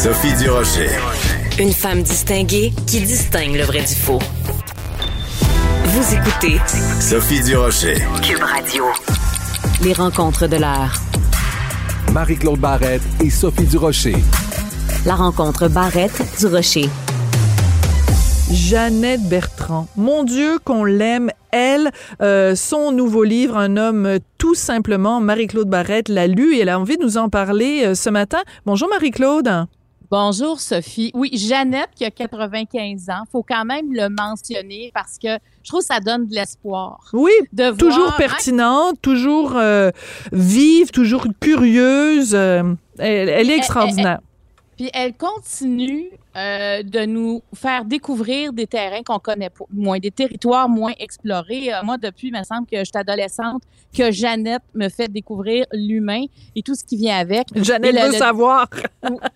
Sophie Durocher. Une femme distinguée qui distingue le vrai du faux. Vous écoutez Sophie Durocher. Cube Radio. Les rencontres de l'heure. Marie-Claude Barrette et Sophie Durocher. La rencontre Barrette-du-Rocher. Jeannette Bertrand. Mon Dieu, qu'on l'aime, elle. Euh, son nouveau livre, Un homme tout simplement, Marie-Claude Barrette l'a lu et elle a envie de nous en parler euh, ce matin. Bonjour Marie-Claude. Bonjour Sophie. Oui, Jeannette qui a 95 ans, faut quand même le mentionner parce que je trouve que ça donne de l'espoir. Oui, de toujours voir- pertinente, toujours euh, vive, toujours curieuse. euh, elle, elle est extraordinaire. Puis elle continue euh, de nous faire découvrir des terrains qu'on connaît moins, des territoires moins explorés. Euh, moi, depuis, il me semble que je suis adolescente, que Jeannette me fait découvrir l'humain et tout ce qui vient avec. Jeannette Et le- veut le- savoir.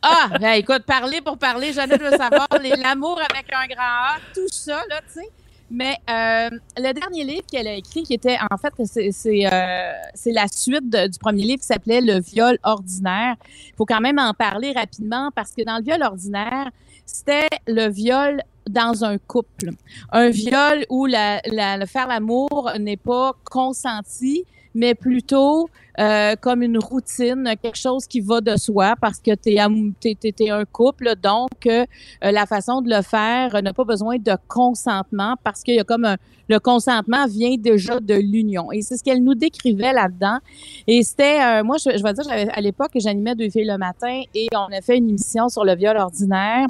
Ah, ben, écoute, parler pour parler, Jeannette veut savoir l'amour avec un grand A, tout ça, là, tu sais. Mais euh, le dernier livre qu'elle a écrit, qui était, en fait, c'est euh, la suite du premier livre qui s'appelait Le viol ordinaire. Il faut quand même en parler rapidement parce que dans le viol ordinaire, c'était le viol dans un couple. Un viol où la- le faire l'amour n'est pas consenti, mais plutôt euh, comme une routine, quelque chose qui va de soi parce que tu es, un couple, donc euh, la façon de le faire n'a pas besoin de consentement parce qu'il y a comme un, le consentement vient déjà de l'union. Et c'est ce qu'elle nous décrivait là-dedans. Et c'était, euh, moi, je, je vais dire, à l'époque, j'animais Deux filles le matin et on a fait une émission sur le viol ordinaire.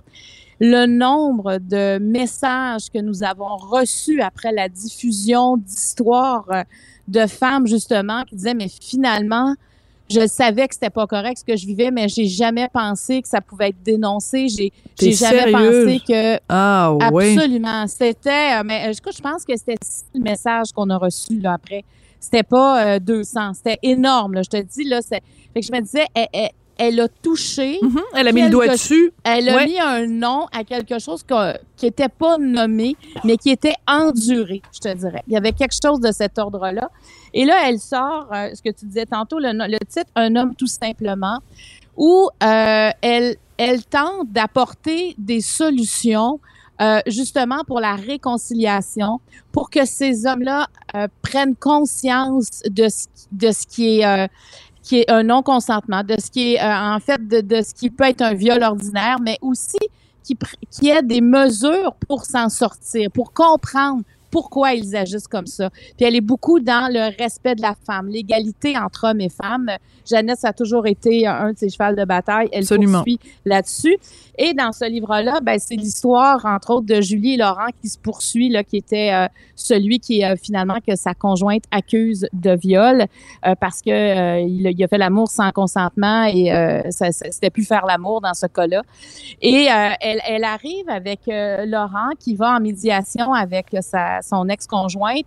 Le nombre de messages que nous avons reçus après la diffusion d'histoires euh, de femmes justement qui disaient mais finalement je savais que c'était pas correct ce que je vivais mais j'ai jamais pensé que ça pouvait être dénoncé. J'ai jamais pensé que Ah oui. absolument. C'était euh, mais euh, écoute, je pense que c'était le message qu'on a reçu là après. C'était pas euh, 200 c'était énorme là, je te dis là c'est fait que je me disais elle, elle- elle a touché Mhm, Elle a mis le doigt dessus. elle a Ouais. mis un nom à quelque chose que- qui était pas nommé, mais qui était enduré, je te dirais. Il y avait quelque chose de cet ordre-là. Et là, elle sort, euh, ce que tu disais tantôt, le, titre Un homme tout simplement, où euh, elle, elle tente d'apporter des solutions euh, justement pour la réconciliation, pour que ces hommes-là euh, prennent conscience de ce, de ce qui est euh, qui est un non-consentement, de ce qui est euh, en fait de, ce qui peut être un viol ordinaire, mais aussi qui, qui des mesures pour s'en sortir, pour comprendre pourquoi ils agissent comme ça. Puis elle est beaucoup dans le respect de la femme, l'égalité entre hommes et femmes. Jeannette, a toujours été un de ses chevals de bataille. Elle Absolument. poursuit là-dessus. Et dans ce livre-là, ben, c'est l'histoire, entre autres, de Julie et Laurent qui se poursuit, là, qui était euh, celui qui, euh, finalement, que sa conjointe accuse de viol euh, parce que il, a- il a fait l'amour sans consentement et ça, ça- c'était plus faire l'amour dans ce cas-là. Et elle, elle arrive avec Laurent qui va en médiation avec sa, son ex-conjointe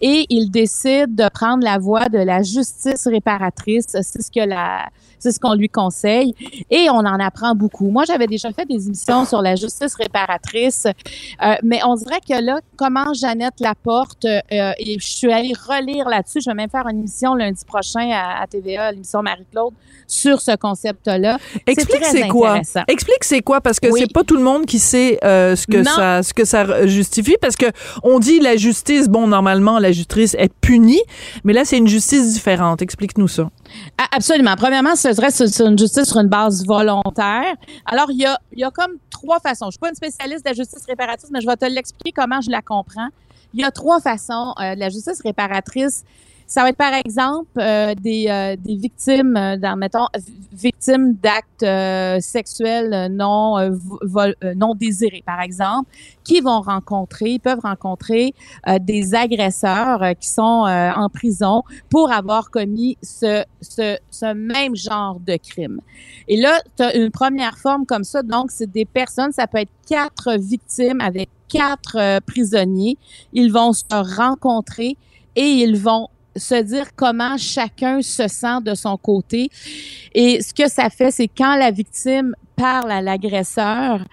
et il décide de prendre la voie de la justice réparatrice. C'est ce que la c'est ce qu'on lui conseille et on en apprend beaucoup. Moi, j'avais déjà fait des émissions sur la justice réparatrice, euh, mais on dirait que là, comment Jeannette Laporte, euh, et je suis allée relire là-dessus, je vais même faire une émission lundi prochain à, à TVA, l'émission Marie-Claude, sur ce concept-là. Explique c'est quoi. Explique c'est quoi parce que Oui. c'est pas tout le monde qui sait euh, ce que Non. ça ce que ça justifie parce que on dit la justice bon normalement la justice est punie mais là c'est une justice différente. Explique-nous ça. Absolument. Premièrement, ce serait une justice sur une base volontaire. Alors, il y a, y a comme trois façons. Je suis pas une spécialiste de la justice réparatrice, mais je vais te l'expliquer comment je la comprends. Il y a trois façons euh, de la justice réparatrice. Ça va être par exemple euh, des, euh, des victimes, euh, dans, mettons, victimes d'actes euh, sexuels euh, non euh, vol- non désirés, par exemple, qui vont rencontrer, peuvent rencontrer des agresseurs qui sont en prison pour avoir commis ce, ce, ce même genre de crime. Et là, tu une première forme comme ça, donc c'est des personnes, ça peut être quatre victimes avec quatre prisonniers. Ils vont se rencontrer et ils vont se dire comment chacun se sent de son côté. Et ce que ça fait, c'est quand la victime parle à l'agresseur,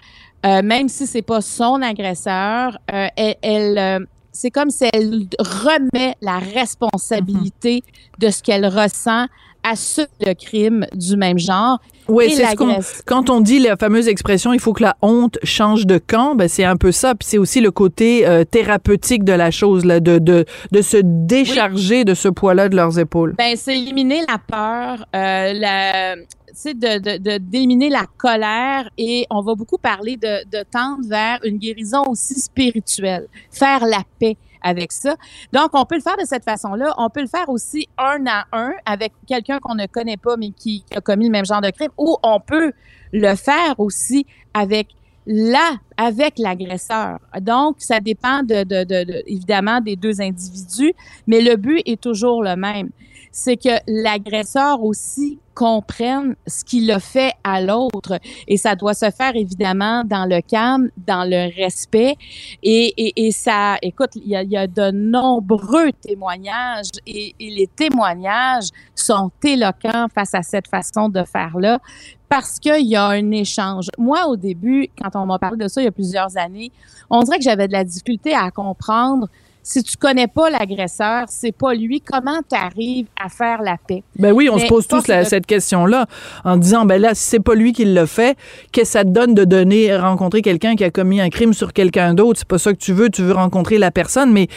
euh, même si c'est pas son agresseur, euh, elle, euh, c'est comme si elle remet la responsabilité de ce qu'elle ressent assume le crime du même genre. Oui, c'est ce qu'on, quand on dit la fameuse expression, il faut que la honte change de camp, ben c'est un peu ça. Puis c'est aussi le côté euh, thérapeutique de la chose, là, de, de, de se décharger de ce poids-là de leurs épaules. Ben, c'est éliminer la peur, euh, la, tu sais, de, de, de- d'éliminer la colère et on va beaucoup parler de, de tendre vers une guérison aussi spirituelle, faire la paix avec ça. Donc, on peut le faire de cette façon-là. On peut le faire aussi un à un avec quelqu'un qu'on ne connaît pas mais qui a commis le même genre de crime ou on peut le faire aussi avec là avec l'agresseur. Donc, ça dépend de, de, de- de- évidemment des deux individus, mais le but est toujours le même. C'est que l'agresseur aussi comprenne ce qu'il a fait à l'autre. Et ça doit se faire évidemment dans le calme, dans le respect. Et, ça, écoute, il y a, il y a de nombreux témoignages et, et les témoignages sont éloquents face à cette façon de faire-là parce qu'il y a un échange. Moi, au début, quand on m'a parlé de ça il y a plusieurs années, on dirait que j'avais de la difficulté à comprendre si tu connais pas l'agresseur, c'est pas lui, comment tu arrives à faire la paix? Ben oui, on Mais se pose tous force la- de- cette question-là en disant ben là si c'est pas lui qui l'a fait, qu'est-ce que ça te donne de donner rencontrer quelqu'un qui a commis un crime sur quelqu'un d'autre, c'est pas ça que tu veux, tu veux rencontrer la personne mais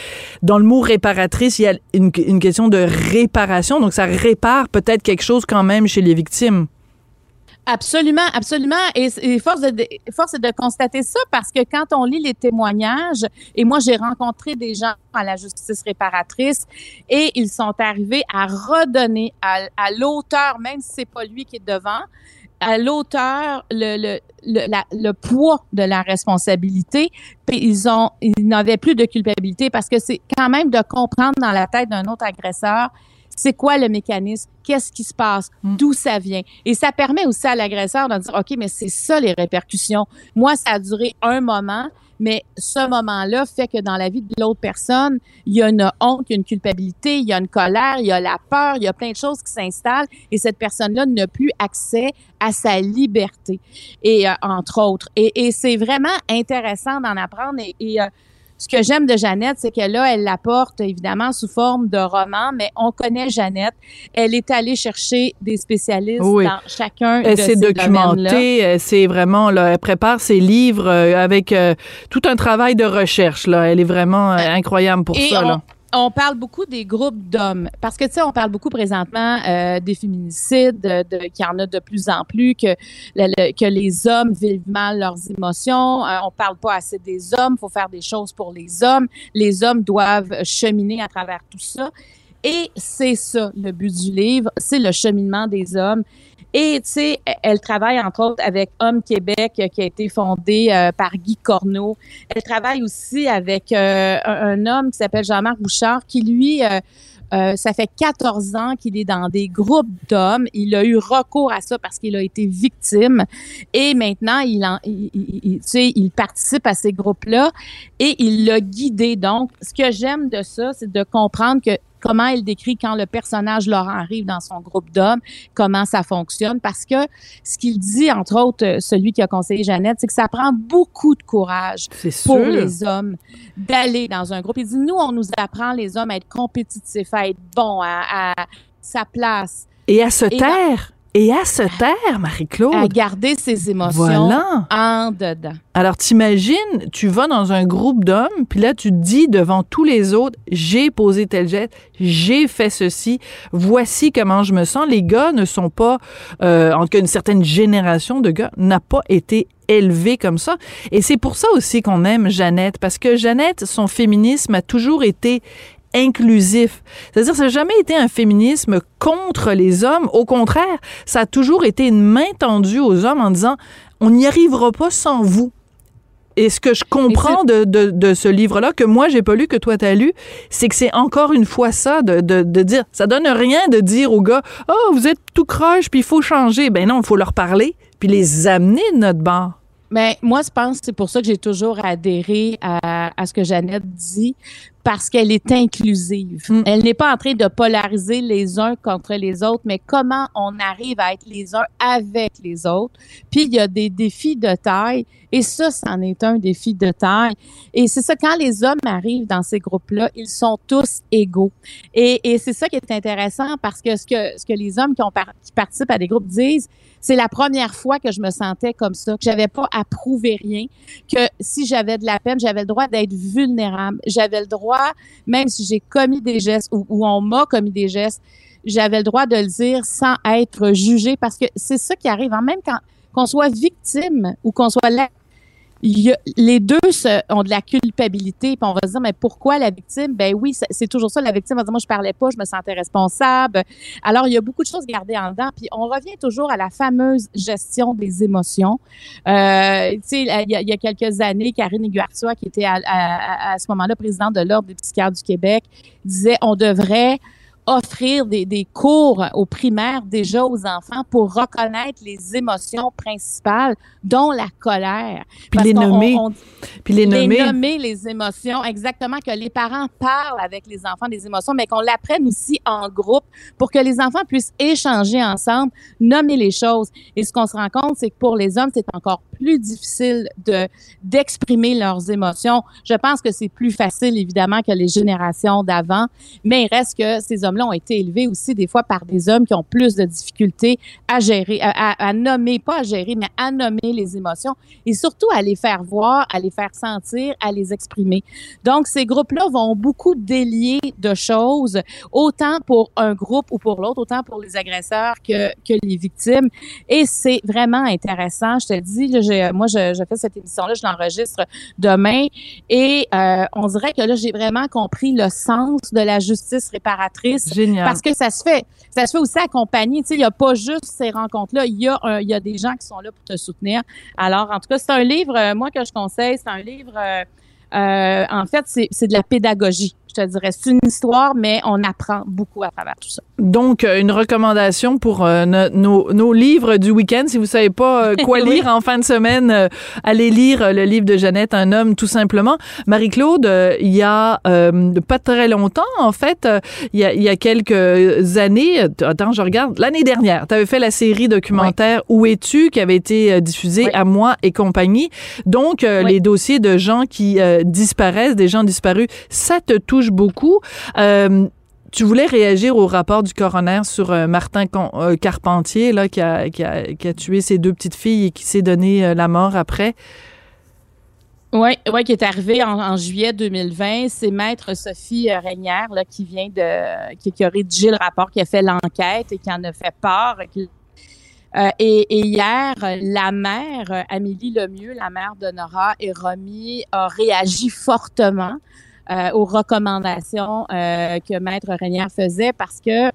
dans le mot réparatrice, il y a une, une question de réparation donc ça répare peut-être quelque chose quand même chez les victimes. Absolument, absolument. Et, force, de, force est de constater ça parce que quand on lit les témoignages, et moi j'ai rencontré des gens à la justice réparatrice et ils sont arrivés à redonner à, l'auteur, même si c'est pas lui qui est devant, à l'auteur le, le, le, le poids de la responsabilité. Puis ils ont, ils n'avaient plus de culpabilité parce que c'est quand même de comprendre dans la tête d'un autre agresseur c'est quoi le mécanisme, qu'est-ce qui se passe, Mm. d'où ça vient? Et ça permet aussi à l'agresseur de dire, OK, mais c'est ça les répercussions. Moi, ça a duré un moment, mais ce moment-là fait que dans la vie de l'autre personne, il y a une honte, il y a une culpabilité, il y a une colère, il y a la peur, il y a plein de choses qui s'installent et cette personne-là n'a plus accès à sa liberté, et euh, entre autres. Et, et c'est vraiment intéressant d'en apprendre et, et, euh, ce que j'aime de Jeannette, c'est que là, elle l'apporte évidemment sous forme de roman, mais on connaît Jeannette. Elle est allée chercher des spécialistes Oui. dans chacun Elle de s'est ces documentée, elle s'est vraiment là, elle prépare ses livres euh, avec euh, tout un travail de recherche là, elle est vraiment euh, incroyable pour Et ça on, là. On parle beaucoup des groupes d'hommes. Parce que tu sais on parle beaucoup présentement euh, des féminicides de, de- qu'il y en a de plus en plus que le- le- que les hommes vivent mal leurs émotions. Euh, on parle pas assez des hommes. Faut faire des choses pour les hommes. Les hommes doivent cheminer à travers tout ça et c'est ça le but du livre c'est le cheminement des hommes et tu sais, elle travaille entre autres avec Homme Québec euh, qui a été fondé euh, par Guy Corneau. Elle travaille aussi avec euh, un, homme qui s'appelle Jean-Marc Bouchard qui lui ça fait 14 ans qu'il est dans des groupes d'hommes. Il a eu recours à ça parce qu'il a été victime. Et maintenant, il, en, il, il- il participe à ces groupes-là et il l'a guidé. Donc, ce que j'aime de ça, c'est de comprendre que comment elle décrit quand le personnage Laurent arrive dans son groupe d'hommes, comment ça fonctionne. Parce que ce qu'il dit, entre autres, euh, celui qui a conseillé Jeannette, c'est que ça prend beaucoup de courage pour les hommes d'aller dans un groupe. Il dit, nous, on nous apprend, les hommes, à être compétitifs, à être bons, à, à sa place, Et à se Et taire. Et à se taire, Marie-Claude. à garder ses émotions Voilà. en dedans. Alors, t'imagines, tu vas dans un groupe d'hommes, puis là, tu te dis devant tous les autres, j'ai posé tel geste, j'ai fait ceci, voici comment je me sens. Les gars ne sont pas, euh, en tout cas, une certaine génération de gars n'a pas été élevé comme ça. Et c'est pour ça aussi qu'on aime Jeannette, parce que Jeannette, son féminisme a toujours été inclusif. C'est-à-dire, ça n'a jamais été un féminisme contre les hommes. Au contraire, ça a toujours été une main tendue aux hommes en disant, on n'y arrivera pas sans vous. Et ce que je comprends de, de, de ce livre-là, que moi, j'ai pas lu, que toi, t'as lu, c'est que c'est encore une fois ça, de, de, de dire, ça donne rien de dire aux gars, oh, vous êtes tout croche, puis il faut changer. Ben non, il faut leur parler, puis les amener de notre bord. Mais moi, je pense que c'est pour ça que j'ai toujours adhéré à, à ce que Jeannette dit, parce qu'elle est inclusive. Mm. Elle n'est pas en train de polariser les uns contre les autres, mais comment on arrive à être les uns avec les autres. Puis il y a des défis de taille et ça, c'en est un défi de taille. Et c'est ça, quand les hommes arrivent dans ces groupes-là, ils sont tous égaux. Et, et c'est ça qui est intéressant parce que ce que, ce que les hommes qui, ont par- qui participent à des groupes disent, c'est la première fois que je me sentais comme ça, que j'avais pas à prouver rien, que si j'avais de la peine, j'avais le droit d'être vulnérable. J'avais le droit, même si j'ai commis des gestes ou, on m'a commis des gestes, j'avais le droit de le dire sans être jugé parce que c'est ça qui arrive. En même quand qu'on soit victime ou qu'on soit les deux ont de la culpabilité, puis on va se dire mais pourquoi la victime? Ben oui, c'est- toujours ça. La victime va dire moi je parlais pas, je me sentais responsable. Alors il y a beaucoup de choses gardées en dedans, puis on revient toujours à la fameuse gestion des émotions. Euh, tu sais, il y, a- quelques années, Karine Iguartua, qui était à- à ce moment-là présidente de l'ordre des psychiatres du Québec, disait on devrait offrir des, des cours aux primaires déjà aux enfants pour reconnaître les émotions principales, dont la colère. Puis Parce les nommer. on- Puis les les nommer. nommer les émotions, exactement, que les parents parlent avec les enfants des émotions, mais qu'on l'apprenne aussi en groupe pour que les enfants puissent échanger ensemble, nommer les choses. Et ce qu'on se rend compte, c'est que pour les hommes, c'est encore plus difficile de d'exprimer leurs émotions. Je pense que c'est plus facile, évidemment, que les générations d'avant, mais il reste que ces ont été élevés aussi des fois par des hommes qui ont plus de difficultés à gérer, à, nommer, pas à gérer, mais à nommer les émotions et surtout à les faire voir, à les faire sentir, à les exprimer. Donc, ces groupes-là vont beaucoup délier de choses, autant pour un groupe ou pour l'autre, autant pour les agresseurs que, que les victimes. Et c'est vraiment intéressant. Je te dis, moi, je, je fais cette émission-là, je l'enregistre demain et euh, on dirait que là, j'ai vraiment compris le sens de la justice réparatrice Génial. parce que ça se fait, ça se fait aussi accompagner. Tu sais, il n'y a pas juste ces rencontres-là. Il y a, un- il y a des gens qui sont là pour te soutenir. Alors, en tout cas, c'est un livre, euh, moi, que je conseille. C'est un livre, euh, euh, en fait, c'est c'est de la pédagogie. Je te dirais, c'est une histoire, mais on apprend beaucoup à travers tout ça. Donc, euh, une recommandation pour euh, no- nos, nos livres du week-end. Si vous savez pas euh, quoi Oui. lire en fin de semaine, euh, allez lire euh, le livre de Jeannette, Un homme, tout simplement. Marie-Claude, euh, il y a euh, pas très longtemps, en fait, euh, il y, a, il y a quelques années, euh, attends, je regarde, l'année dernière, tu avais fait la série documentaire Où es-tu, qui avait été euh, diffusée Oui. à moi et compagnie. Donc, euh, les dossiers de gens qui euh, disparaissent, des gens disparus, ça te touche beaucoup. Euh, tu voulais réagir au rapport du coroner sur euh, Martin euh, Carpentier, là, qui a, qui, a, tué ses deux petites filles et qui s'est donné la mort après? Oui, ouais, qui est arrivé en, juillet 2020. C'est Maître Sophie Régnière là, qui vient de qui, a rédigé le rapport, qui a fait l'enquête et qui en a fait part. et, hier, la mère, Amélie Lemieux, la mère de et Romy, a réagi fortement euh, aux recommandations euh, que Maître Régnière faisait parce que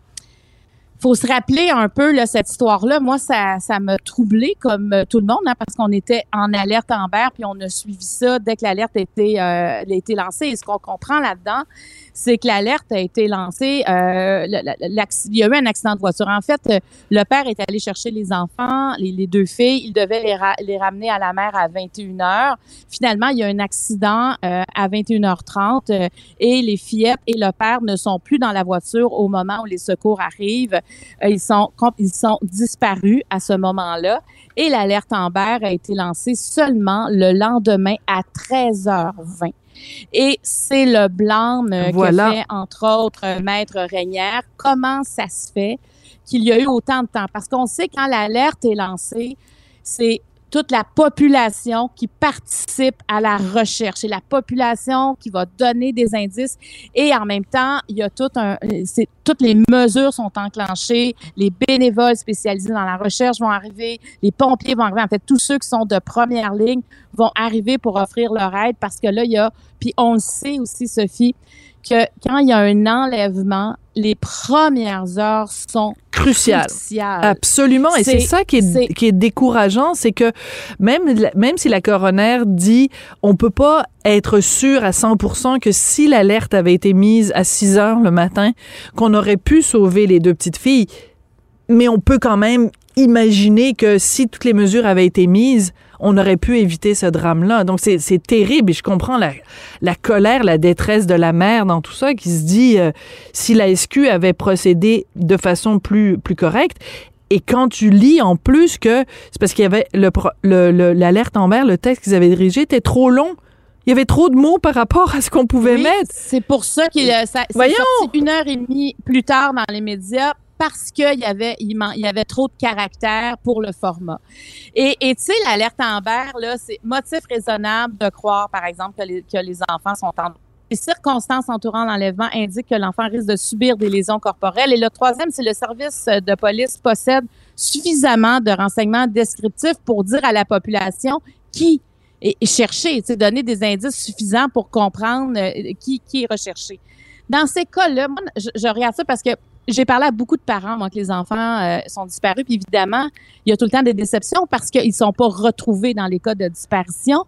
faut se rappeler un peu là, cette histoire-là. Moi, ça, ça m'a troublé comme tout le monde, hein, parce qu'on était en alerte Amber, puis on a suivi ça dès que l'alerte euh, a été lancée. Et ce qu'on comprend là-dedans, c'est que l'alerte a été lancée. Euh, il y a eu un accident de voiture. En fait, euh, le père est allé chercher les enfants, les, deux filles. Il devait les, ra- les ramener à la mère à 21 heures. Finalement, il y a un accident euh, à 21h30 euh, et les fillettes et le père ne sont plus dans la voiture au moment où les secours arrivent. Euh, ils sont ils sont disparus à ce moment-là et l'alerte Amber a été lancée seulement le lendemain à 13h20. Et c'est le blâme euh, Voilà. que fait, entre autres, Maître Régnière. Comment ça se fait qu'il y a eu autant de temps? Parce qu'on sait quand l'alerte est lancée, c'est toute la population qui participe à la recherche. C'est la population qui va donner des indices. Et en même temps, il y a tout un, c'est, toutes les mesures sont enclenchées, les bénévoles spécialisés dans la recherche vont arriver, les pompiers vont arriver, en fait, tous ceux qui sont de première ligne vont arriver pour offrir leur aide parce que là, il y a, puis on le sait aussi, Sophie, que quand il y a un enlèvement, les premières heures sont Crucial. cruciales. Absolument. Et c'est ça qui est, c'est- qui est décourageant, c'est que même, même si la coroner dit on peut pas être sûr à 100% que si l'alerte avait été mise à 6 heures le matin, qu'on aurait pu sauver les deux petites filles, mais on peut quand même imaginer que si toutes les mesures avaient été mises, on aurait pu éviter ce drame-là. Donc, c'est terrible et je comprends la, la colère, la détresse de la mère dans tout ça qui se dit euh, si la SQ avait procédé de façon plus, plus correcte. Et quand tu lis en plus que c'est parce qu'il y avait le pro- le- le- l'alerte en mer, le texte qu'ils avaient dirigé était trop long. Il y avait trop de mots par rapport à ce qu'on pouvait Oui, mettre. C'est pour ça qu'il a- ça- Voyons! sorti une heure et demie plus tard dans les médias parce qu'il y avait il, y avait trop de caractère pour le format. Et tu sais l'alerte Amber là, c'est motif raisonnable de croire par exemple que les, que les enfants sont en les circonstances entourant l'enlèvement indiquent que l'enfant risque de subir des lésions corporelles. Et le troisième, c'est le service de police possède suffisamment de renseignements descriptifs pour dire à la population qui tu sais, donner des indices suffisants pour comprendre euh, qui, qui est recherché. Dans ces cas-là, moi, je, je regarde ça parce que j'ai parlé à beaucoup de parents, moi, que les enfants euh, sont disparus. Puis évidemment, il y a tout le temps des déceptions parce qu'ils sont pas retrouvés dans les cas de disparition.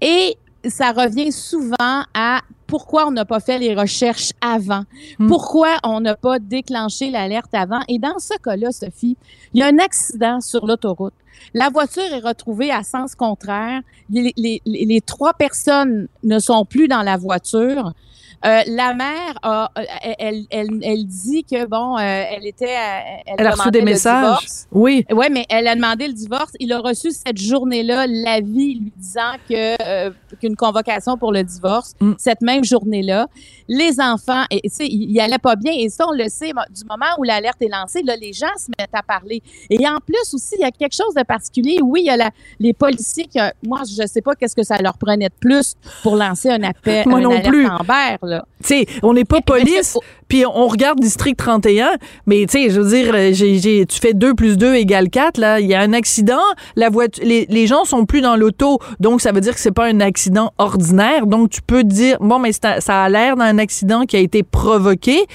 Et ça revient souvent à pourquoi on n'a pas fait les recherches avant, Hmm. pourquoi on n'a pas déclenché l'alerte avant? Et dans ce cas-là, Sophie, il y a un accident sur l'autoroute. La voiture est retrouvée à sens contraire. Les, les- les- les trois personnes ne sont plus dans la voiture. Euh, la mère, a, euh, elle, elle, elle, elle dit que bon, euh, elle était, euh, Elle a reçu des messages. divorce. Oui. Oui, mais elle a demandé le divorce. Il a reçu cette journée-là l'avis lui disant que euh, qu'une convocation pour le divorce Mm. cette même journée-là. Les enfants, et, tu sais, ils allaient pas bien. Et ça, on le sait, du moment où l'alerte est lancée, là, les gens se mettent à parler. Et en plus aussi, il y a quelque chose de particulier. Oui, il y a la, les policiers qui, moi, je sais pas qu'est-ce que ça leur prenait de plus pour lancer un appel, Moi un non alerte plus. Amber, là. Tu sais, on n'est pas police, puis on regarde District 31, mais tu sais, je veux dire, euh, j'ai, j'ai- tu fais 2 plus 2 égale 4, là, il y a un accident, la voiture, les, les gens sont plus dans l'auto, donc ça veut dire que c'est pas un accident ordinaire, donc tu peux dire, bon, mais ça a l'air d'un accident qui a été provoqué,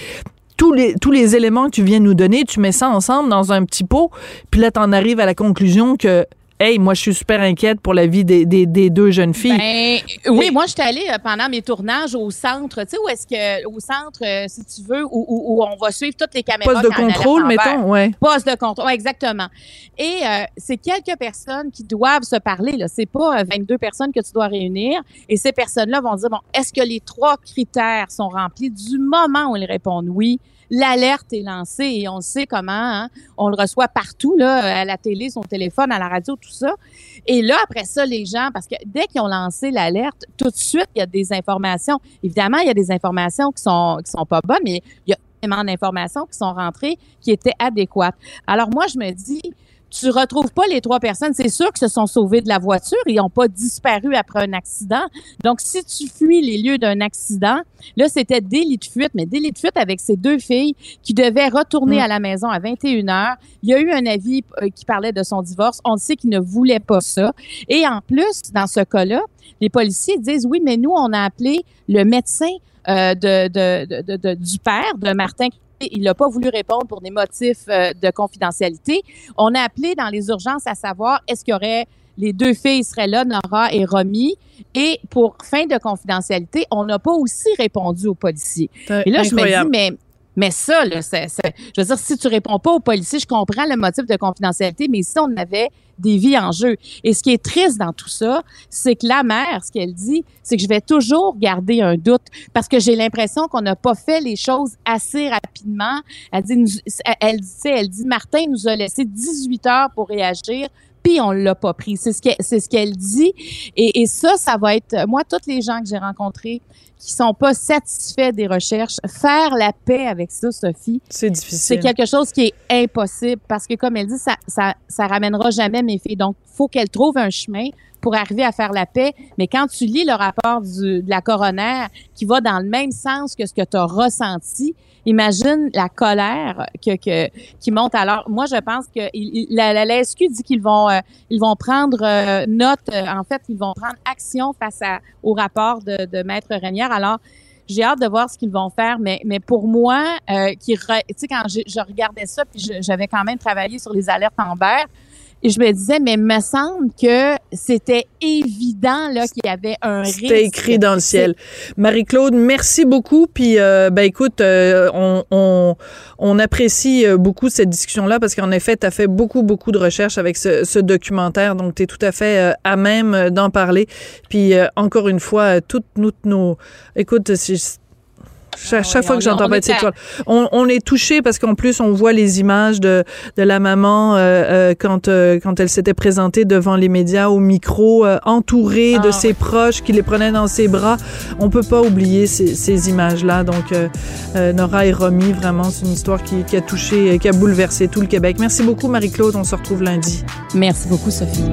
tous les, tous les éléments que tu viens nous donner, tu mets ça ensemble dans un petit pot, puis là, t'en arrives à la conclusion que, hey, moi, je suis super inquiète pour la vie des, des, des deux jeunes filles. Ben, oui, moi, je suis allée euh, pendant mes tournages au centre, tu sais, où est-ce que, au centre, euh, si tu veux, où, où- où on va suivre toutes les caméras. Poste de contrôle, mettons, ouais. Poste de contrôle, ouais, exactement. Et euh, c'est quelques personnes qui doivent se parler. Là, c'est pas euh, 22 personnes que tu dois réunir. Et ces personnes-là vont dire bon, est-ce que les trois critères sont remplis du moment où ils répondent oui? L'alerte est lancée et on sait comment. hein, on le reçoit partout là, à la télé, son téléphone, à la radio, tout ça. Et là, après ça, les gens, parce que dès qu'ils ont lancé l'alerte, tout de suite, il y a des informations. Évidemment, il y a des informations qui sont qui sont pas bonnes, mais il y a énormément d'informations qui sont rentrées qui étaient adéquates. Alors moi, je me dis, tu retrouves pas les trois personnes. C'est sûr que se sont sauvés de la voiture. Ils n'ont pas disparu après un accident. Donc, si tu fuis les lieux d'un accident, là, c'était délit de fuite, mais délit de fuite avec ces deux filles qui devaient retourner Mm. à la maison à 21 heures. Il y a eu un avis euh, qui parlait de son divorce. On sait qu'il ne voulait pas ça. Et en plus, dans ce cas-là, les policiers disent, oui, mais nous, on a appelé le médecin euh, de, de- de- du père de Martin il n'a pas voulu répondre pour des motifs euh, de confidentialité. On a appelé dans les urgences à savoir est-ce qu'il y aurait les deux filles seraient là, Nora et Romy. Et pour fin de confidentialité, on n'a pas aussi répondu aux policiers. Et là, je me dis, mais, mais ça, là, je veux dire, si tu réponds pas aux policiers, je comprends le motif de confidentialité, mais si on avait des vies en jeu. Et ce qui est triste dans tout ça, c'est que la mère, ce qu'elle dit, c'est que je vais toujours garder un doute parce que j'ai l'impression qu'on n'a pas fait les choses assez rapidement. Elle dit, elle, dit, elle dit, Martin nous a laissé 18 heures pour réagir puis on l'a pas pris. C'est ce qu'elle, c'est ce qu'elle dit. Et, et ça, ça va être, moi, toutes les gens que j'ai rencontrés qui sont pas satisfaits des recherches, faire la paix avec ça, Sophie, C'est c'est difficile. quelque chose qui est impossible parce que, comme elle dit, ça, ça, ça ramènera jamais mes filles. Donc, faut qu'elle trouve un chemin pour arriver à faire la paix. Mais quand tu lis le rapport de la coroner qui va dans le même sens que ce que tu as ressenti, imagine la colère que, qui monte. Alors, moi, je pense que la, la, dit qu'ils vont, euh, vont prendre euh, note. euh, en fait, ils vont prendre action face au rapport de, Maître Renière. Alors, j'ai hâte de voir ce qu'ils vont faire, mais, mais pour moi, tu sais, quand je regardais ça, puis j'avais quand même travaillé sur les alertes Amber, Et je me disais, mais me semble que c'était évident là qu'il y avait un risque. C'était écrit dans le ciel. Marie-Claude, merci beaucoup. Puis, euh, ben écoute, euh, on, on, on, apprécie euh, beaucoup cette discussion-là parce qu'en effet, tu as fait beaucoup, beaucoup de recherches avec ce, ce documentaire. Donc, tu es tout à fait à même d'en parler. Puis, encore une fois, toutes, toutes nos... Écoute, chaque, chaque fois que j'entends de cette histoire, on, on, est touché parce qu'en plus on voit les images de, de la maman euh, euh, quand euh, quand elle s'était présentée devant les médias au micro, euh, entourée ah, de ses proches qui les prenaient dans ses bras. On peut pas oublier ces, ces images-là. Donc Nora et Romy, vraiment, c'est une histoire qui, qui a touché, qui a bouleversé tout le Québec. Merci beaucoup Marie-Claude. On se retrouve lundi. Merci beaucoup Sophie.